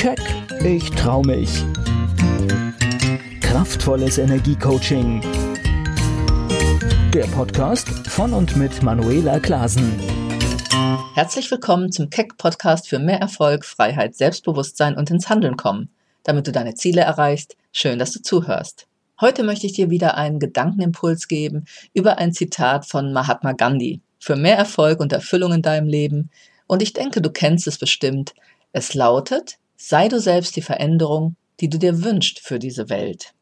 Keck, ich trau mich. Kraftvolles Energiecoaching. Der Podcast von und mit Manuela Klasen. Herzlich willkommen zum Keck Podcast für mehr Erfolg, Freiheit, Selbstbewusstsein und ins Handeln kommen, damit du deine Ziele erreichst. Schön, dass du zuhörst. Heute möchte ich dir wieder einen Gedankenimpuls geben über ein Zitat von Mahatma Gandhi. Für mehr Erfolg und Erfüllung in deinem Leben. Und ich denke, du kennst es bestimmt. Es lautet, sei du selbst die Veränderung, die du dir wünschst für diese Welt.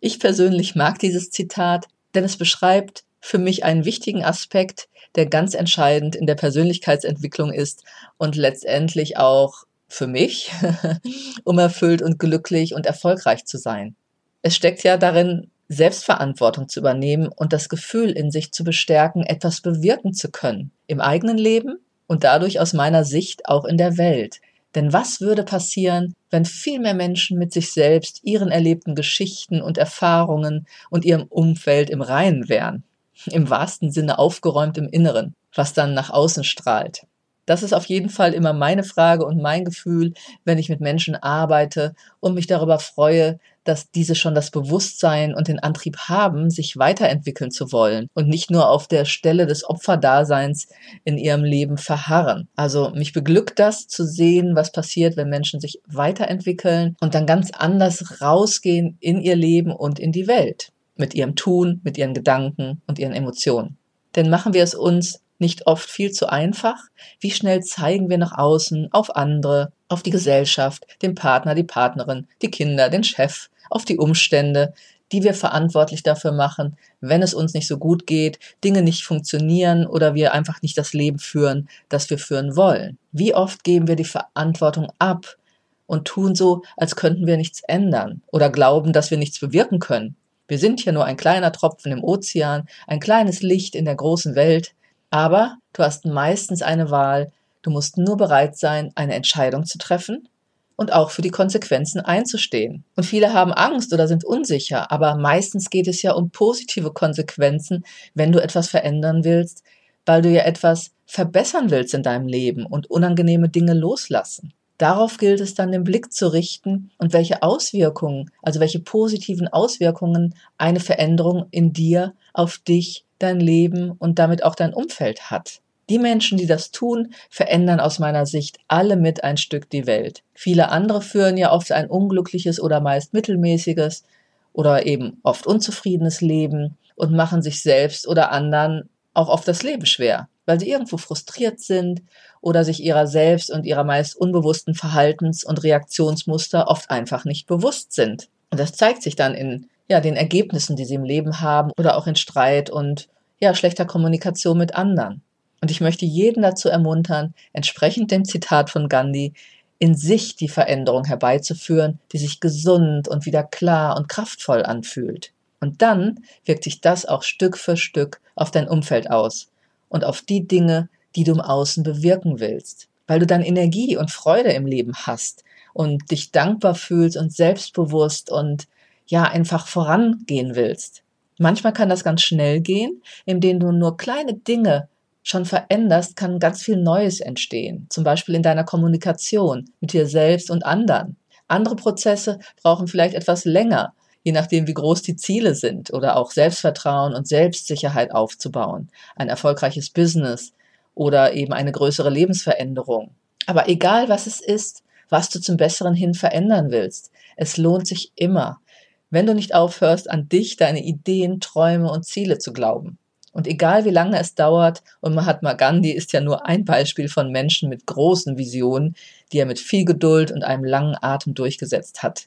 Ich persönlich mag dieses Zitat, denn es beschreibt für mich einen wichtigen Aspekt, der ganz entscheidend in der Persönlichkeitsentwicklung ist und letztendlich auch für mich, um erfüllt und glücklich und erfolgreich zu sein. Es steckt ja darin, Selbstverantwortung zu übernehmen und das Gefühl in sich zu bestärken, etwas bewirken zu können, im eigenen Leben und dadurch aus meiner Sicht auch in der Welt. Denn was würde passieren, wenn viel mehr Menschen mit sich selbst, ihren erlebten Geschichten und Erfahrungen und ihrem Umfeld im Reinen wären? Im wahrsten Sinne aufgeräumt im Inneren, was dann nach außen strahlt. Das ist auf jeden Fall immer meine Frage und mein Gefühl, wenn ich mit Menschen arbeite und mich darüber freue, dass diese schon das Bewusstsein und den Antrieb haben, sich weiterentwickeln zu wollen und nicht nur auf der Stelle des Opferdaseins in ihrem Leben verharren. Also mich beglückt das zu sehen, was passiert, wenn Menschen sich weiterentwickeln und dann ganz anders rausgehen in ihr Leben und in die Welt. Mit ihrem Tun, mit ihren Gedanken und ihren Emotionen. Denn machen wir es uns nicht oft viel zu einfach? Wie schnell zeigen wir nach außen, auf andere, auf die Gesellschaft, den Partner, die Partnerin, die Kinder, den Chef, auf die Umstände, die wir verantwortlich dafür machen, wenn es uns nicht so gut geht, Dinge nicht funktionieren oder wir einfach nicht das Leben führen, das wir führen wollen. Wie oft geben wir die Verantwortung ab und tun so, als könnten wir nichts ändern oder glauben, dass wir nichts bewirken können. Wir sind hier nur ein kleiner Tropfen im Ozean, ein kleines Licht in der großen Welt, aber du hast meistens eine Wahl, du musst nur bereit sein, eine Entscheidung zu treffen und auch für die Konsequenzen einzustehen. Und viele haben Angst oder sind unsicher, aber meistens geht es ja um positive Konsequenzen, wenn du etwas verändern willst, weil du ja etwas verbessern willst in deinem Leben und unangenehme Dinge loslassen. Darauf gilt es dann den Blick zu richten und welche Auswirkungen, also welche positiven Auswirkungen eine Veränderung in dir auf dich dein Leben und damit auch dein Umfeld hat. Die Menschen, die das tun, verändern aus meiner Sicht alle mit ein Stück die Welt. Viele andere führen ja oft ein unglückliches oder meist mittelmäßiges oder eben oft unzufriedenes Leben und machen sich selbst oder anderen auch oft das Leben schwer, weil sie irgendwo frustriert sind oder sich ihrer selbst und ihrer meist unbewussten Verhaltens- und Reaktionsmuster oft einfach nicht bewusst sind. Und das zeigt sich dann in ja, den Ergebnissen, die sie im Leben haben oder auch in Streit und ja, schlechter Kommunikation mit anderen. Und ich möchte jeden dazu ermuntern, entsprechend dem Zitat von Gandhi, in sich die Veränderung herbeizuführen, die sich gesund und wieder klar und kraftvoll anfühlt. Und dann wirkt sich das auch Stück für Stück auf dein Umfeld aus und auf die Dinge, die du im Außen bewirken willst, weil du dann Energie und Freude im Leben hast und dich dankbar fühlst und selbstbewusst und ja einfach vorangehen willst. Manchmal kann das ganz schnell gehen, indem du nur kleine Dinge schon veränderst, kann ganz viel Neues entstehen. Zum Beispiel in deiner Kommunikation mit dir selbst und anderen. Andere Prozesse brauchen vielleicht etwas länger, je nachdem, wie groß die Ziele sind oder auch Selbstvertrauen und Selbstsicherheit aufzubauen. Ein erfolgreiches Business oder eben eine größere Lebensveränderung. Aber egal was es ist, was du zum Besseren hin verändern willst, es lohnt sich immer, wenn du nicht aufhörst, an dich, deine Ideen, Träume und Ziele zu glauben. Und egal wie lange es dauert, und Mahatma Gandhi ist ja nur ein Beispiel von Menschen mit großen Visionen, die er mit viel Geduld und einem langen Atem durchgesetzt hat.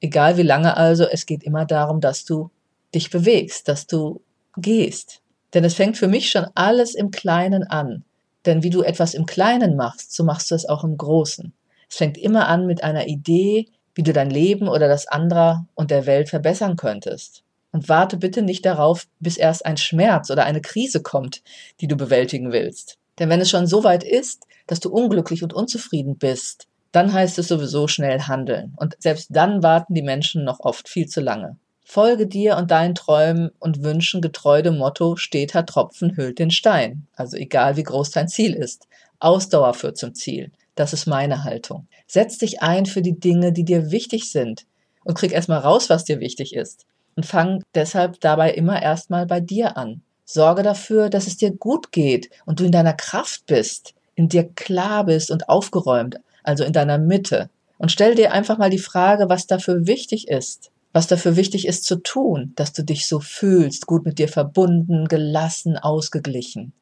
Egal wie lange also, es geht immer darum, dass du dich bewegst, dass du gehst. Denn es fängt für mich schon alles im Kleinen an. Denn wie du etwas im Kleinen machst, so machst du es auch im Großen. Es fängt immer an mit einer Idee, wie du dein Leben oder das anderer und der Welt verbessern könntest. Und warte bitte nicht darauf, bis erst ein Schmerz oder eine Krise kommt, die du bewältigen willst. Denn wenn es schon so weit ist, dass du unglücklich und unzufrieden bist, dann heißt es sowieso schnell handeln. Und selbst dann warten die Menschen noch oft viel zu lange. Folge dir und deinen Träumen und Wünschen getreu dem Motto, steter Tropfen hüllt den Stein. Also egal wie groß dein Ziel ist. Ausdauer führt zum Ziel. Das ist meine Haltung. Setz dich ein für die Dinge, die dir wichtig sind und krieg erstmal raus, was dir wichtig ist. Und fang deshalb dabei immer erstmal bei dir an. Sorge dafür, dass es dir gut geht und du in deiner Kraft bist, in dir klar bist und aufgeräumt, also in deiner Mitte. Und stell dir einfach mal die Frage, was dafür wichtig ist was dafür wichtig ist zu tun, dass du dich so fühlst, gut mit dir verbunden, gelassen, ausgeglichen.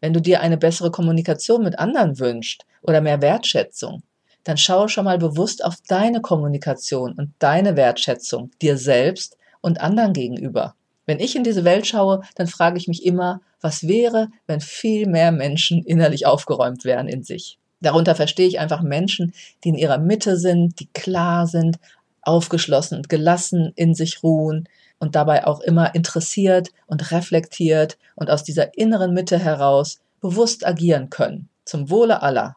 Wenn du dir eine bessere Kommunikation mit anderen wünschst oder mehr Wertschätzung, dann schau schon mal bewusst auf deine Kommunikation und deine Wertschätzung dir selbst und anderen gegenüber. Wenn ich in diese Welt schaue, dann frage ich mich immer, was wäre, wenn viel mehr Menschen innerlich aufgeräumt wären in sich. Darunter verstehe ich einfach Menschen, die in ihrer Mitte sind, die klar sind, aufgeschlossen und gelassen in sich ruhen und dabei auch immer interessiert und reflektiert und aus dieser inneren Mitte heraus bewusst agieren können, zum Wohle aller.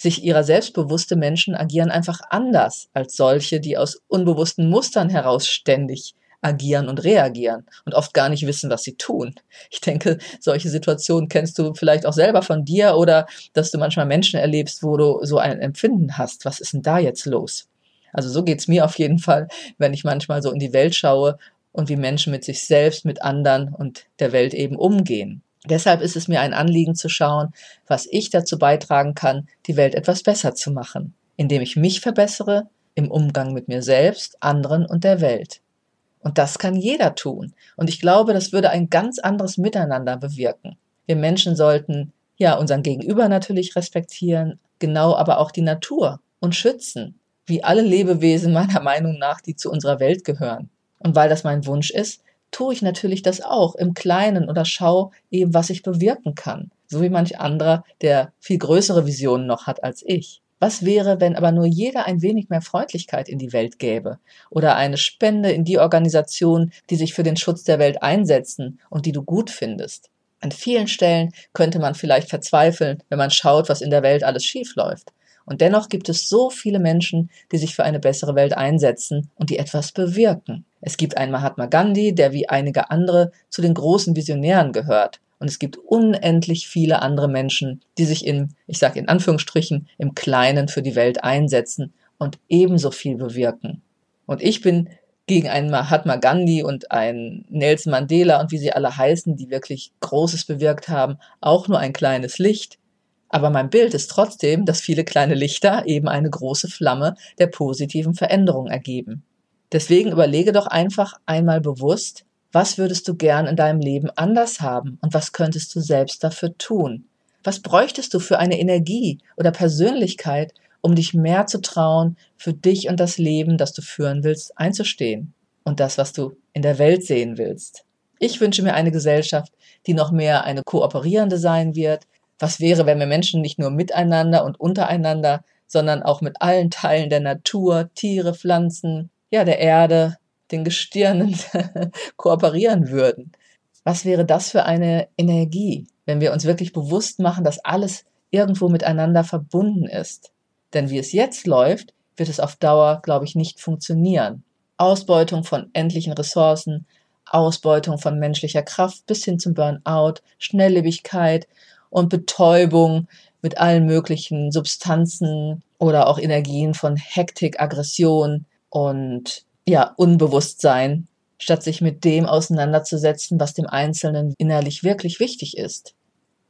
Sich ihrer selbstbewusste Menschen agieren einfach anders als solche, die aus unbewussten Mustern heraus ständig agieren und reagieren und oft gar nicht wissen, was sie tun. Ich denke, solche Situationen kennst du vielleicht auch selber von dir oder dass du manchmal Menschen erlebst, wo du so ein Empfinden hast. Was ist denn da jetzt los? Also so geht's mir auf jeden Fall, wenn ich manchmal so in die Welt schaue und wie Menschen mit sich selbst, mit anderen und der Welt eben umgehen. Deshalb ist es mir ein Anliegen zu schauen, was ich dazu beitragen kann, die Welt etwas besser zu machen, indem ich mich verbessere im Umgang mit mir selbst, anderen und der Welt. Und das kann jeder tun. Und ich glaube, das würde ein ganz anderes Miteinander bewirken. Wir Menschen sollten ja unseren Gegenüber natürlich respektieren, genau aber auch die Natur und schützen wie alle Lebewesen meiner Meinung nach, die zu unserer Welt gehören. Und weil das mein Wunsch ist, tue ich natürlich das auch im Kleinen oder schau eben, was ich bewirken kann. So wie manch anderer, der viel größere Visionen noch hat als ich. Was wäre, wenn aber nur jeder ein wenig mehr Freundlichkeit in die Welt gäbe oder eine Spende in die Organisation, die sich für den Schutz der Welt einsetzen und die du gut findest? An vielen Stellen könnte man vielleicht verzweifeln, wenn man schaut, was in der Welt alles schief läuft. Und dennoch gibt es so viele Menschen, die sich für eine bessere Welt einsetzen und die etwas bewirken. Es gibt einen Mahatma Gandhi, der wie einige andere zu den großen Visionären gehört. Und es gibt unendlich viele andere Menschen, die sich in, ich sage in Anführungsstrichen, im Kleinen für die Welt einsetzen und ebenso viel bewirken. Und ich bin gegen einen Mahatma Gandhi und einen Nelson Mandela und wie sie alle heißen, die wirklich Großes bewirkt haben, auch nur ein kleines Licht. Aber mein Bild ist trotzdem, dass viele kleine Lichter eben eine große Flamme der positiven Veränderung ergeben. Deswegen überlege doch einfach einmal bewusst, was würdest du gern in deinem Leben anders haben und was könntest du selbst dafür tun? Was bräuchtest du für eine Energie oder Persönlichkeit, um dich mehr zu trauen, für dich und das Leben, das du führen willst, einzustehen und das, was du in der Welt sehen willst? Ich wünsche mir eine Gesellschaft, die noch mehr eine kooperierende sein wird, was wäre, wenn wir Menschen nicht nur miteinander und untereinander, sondern auch mit allen Teilen der Natur, Tiere, Pflanzen, ja, der Erde, den Gestirnen kooperieren würden? Was wäre das für eine Energie, wenn wir uns wirklich bewusst machen, dass alles irgendwo miteinander verbunden ist? Denn wie es jetzt läuft, wird es auf Dauer, glaube ich, nicht funktionieren. Ausbeutung von endlichen Ressourcen, Ausbeutung von menschlicher Kraft bis hin zum Burnout, Schnelllebigkeit und Betäubung mit allen möglichen Substanzen oder auch Energien von Hektik, Aggression und ja, Unbewusstsein, statt sich mit dem auseinanderzusetzen, was dem Einzelnen innerlich wirklich wichtig ist.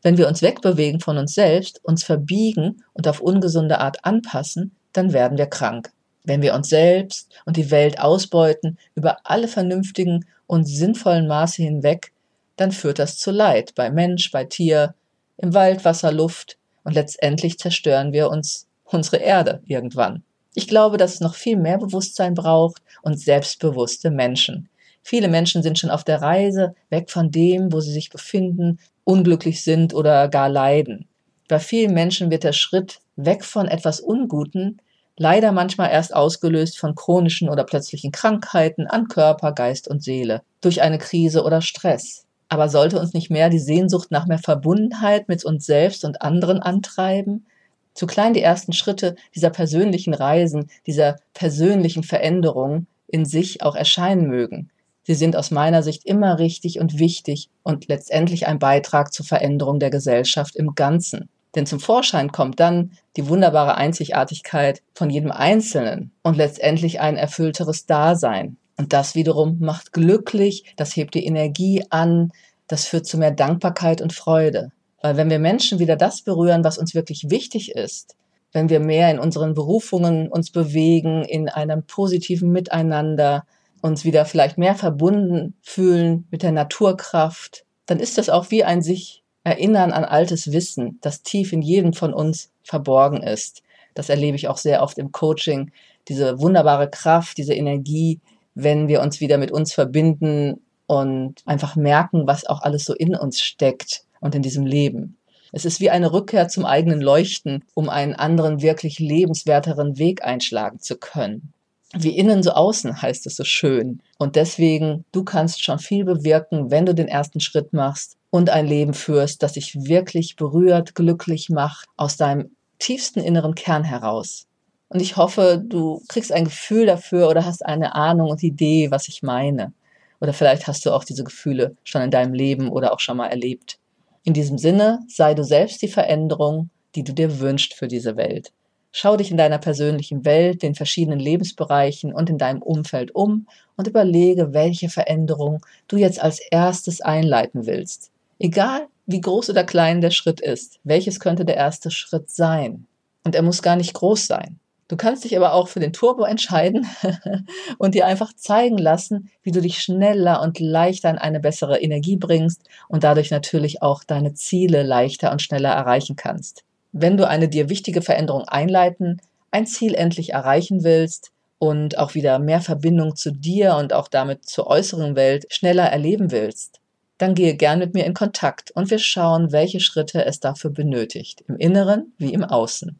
Wenn wir uns wegbewegen von uns selbst, uns verbiegen und auf ungesunde Art anpassen, dann werden wir krank. Wenn wir uns selbst und die Welt ausbeuten über alle vernünftigen und sinnvollen Maße hinweg, dann führt das zu Leid bei Mensch, bei Tier, im Wald, Wasser, Luft und letztendlich zerstören wir uns unsere Erde irgendwann. Ich glaube, dass es noch viel mehr Bewusstsein braucht und selbstbewusste Menschen. Viele Menschen sind schon auf der Reise weg von dem, wo sie sich befinden, unglücklich sind oder gar leiden. Bei vielen Menschen wird der Schritt weg von etwas Unguten leider manchmal erst ausgelöst von chronischen oder plötzlichen Krankheiten an Körper, Geist und Seele, durch eine Krise oder Stress. Aber sollte uns nicht mehr die Sehnsucht nach mehr Verbundenheit mit uns selbst und anderen antreiben? Zu klein die ersten Schritte dieser persönlichen Reisen, dieser persönlichen Veränderung in sich auch erscheinen mögen. Sie sind aus meiner Sicht immer richtig und wichtig und letztendlich ein Beitrag zur Veränderung der Gesellschaft im Ganzen. Denn zum Vorschein kommt dann die wunderbare Einzigartigkeit von jedem Einzelnen und letztendlich ein erfüllteres Dasein. Und das wiederum macht glücklich, das hebt die Energie an, das führt zu mehr Dankbarkeit und Freude. Weil wenn wir Menschen wieder das berühren, was uns wirklich wichtig ist, wenn wir mehr in unseren Berufungen uns bewegen, in einem positiven Miteinander, uns wieder vielleicht mehr verbunden fühlen mit der Naturkraft, dann ist das auch wie ein sich erinnern an altes Wissen, das tief in jedem von uns verborgen ist. Das erlebe ich auch sehr oft im Coaching, diese wunderbare Kraft, diese Energie, wenn wir uns wieder mit uns verbinden und einfach merken, was auch alles so in uns steckt und in diesem Leben. Es ist wie eine Rückkehr zum eigenen Leuchten, um einen anderen, wirklich lebenswerteren Weg einschlagen zu können. Wie innen so außen heißt es so schön. Und deswegen, du kannst schon viel bewirken, wenn du den ersten Schritt machst und ein Leben führst, das dich wirklich berührt, glücklich macht, aus deinem tiefsten inneren Kern heraus. Und ich hoffe, du kriegst ein Gefühl dafür oder hast eine Ahnung und Idee, was ich meine. Oder vielleicht hast du auch diese Gefühle schon in deinem Leben oder auch schon mal erlebt. In diesem Sinne, sei du selbst die Veränderung, die du dir wünschst für diese Welt. Schau dich in deiner persönlichen Welt, den verschiedenen Lebensbereichen und in deinem Umfeld um und überlege, welche Veränderung du jetzt als erstes einleiten willst. Egal, wie groß oder klein der Schritt ist, welches könnte der erste Schritt sein? Und er muss gar nicht groß sein. Du kannst dich aber auch für den Turbo entscheiden und dir einfach zeigen lassen, wie du dich schneller und leichter in eine bessere Energie bringst und dadurch natürlich auch deine Ziele leichter und schneller erreichen kannst. Wenn du eine dir wichtige Veränderung einleiten, ein Ziel endlich erreichen willst und auch wieder mehr Verbindung zu dir und auch damit zur äußeren Welt schneller erleben willst, dann gehe gern mit mir in Kontakt und wir schauen, welche Schritte es dafür benötigt, im Inneren wie im Außen.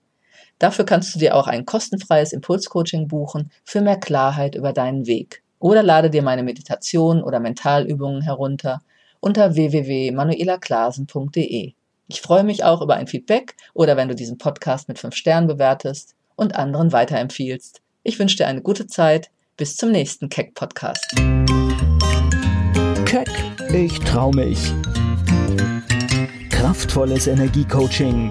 Dafür kannst du dir auch ein kostenfreies Impulscoaching buchen für mehr Klarheit über deinen Weg. Oder lade dir meine Meditation oder Mentalübungen herunter unter www.manuelaklasen.de. Ich freue mich auch über ein Feedback oder wenn du diesen Podcast mit fünf Sternen bewertest und anderen weiterempfiehlst. Ich wünsche dir eine gute Zeit. Bis zum nächsten Keck Podcast. Keck, ich trau mich. Kraftvolles Energiecoaching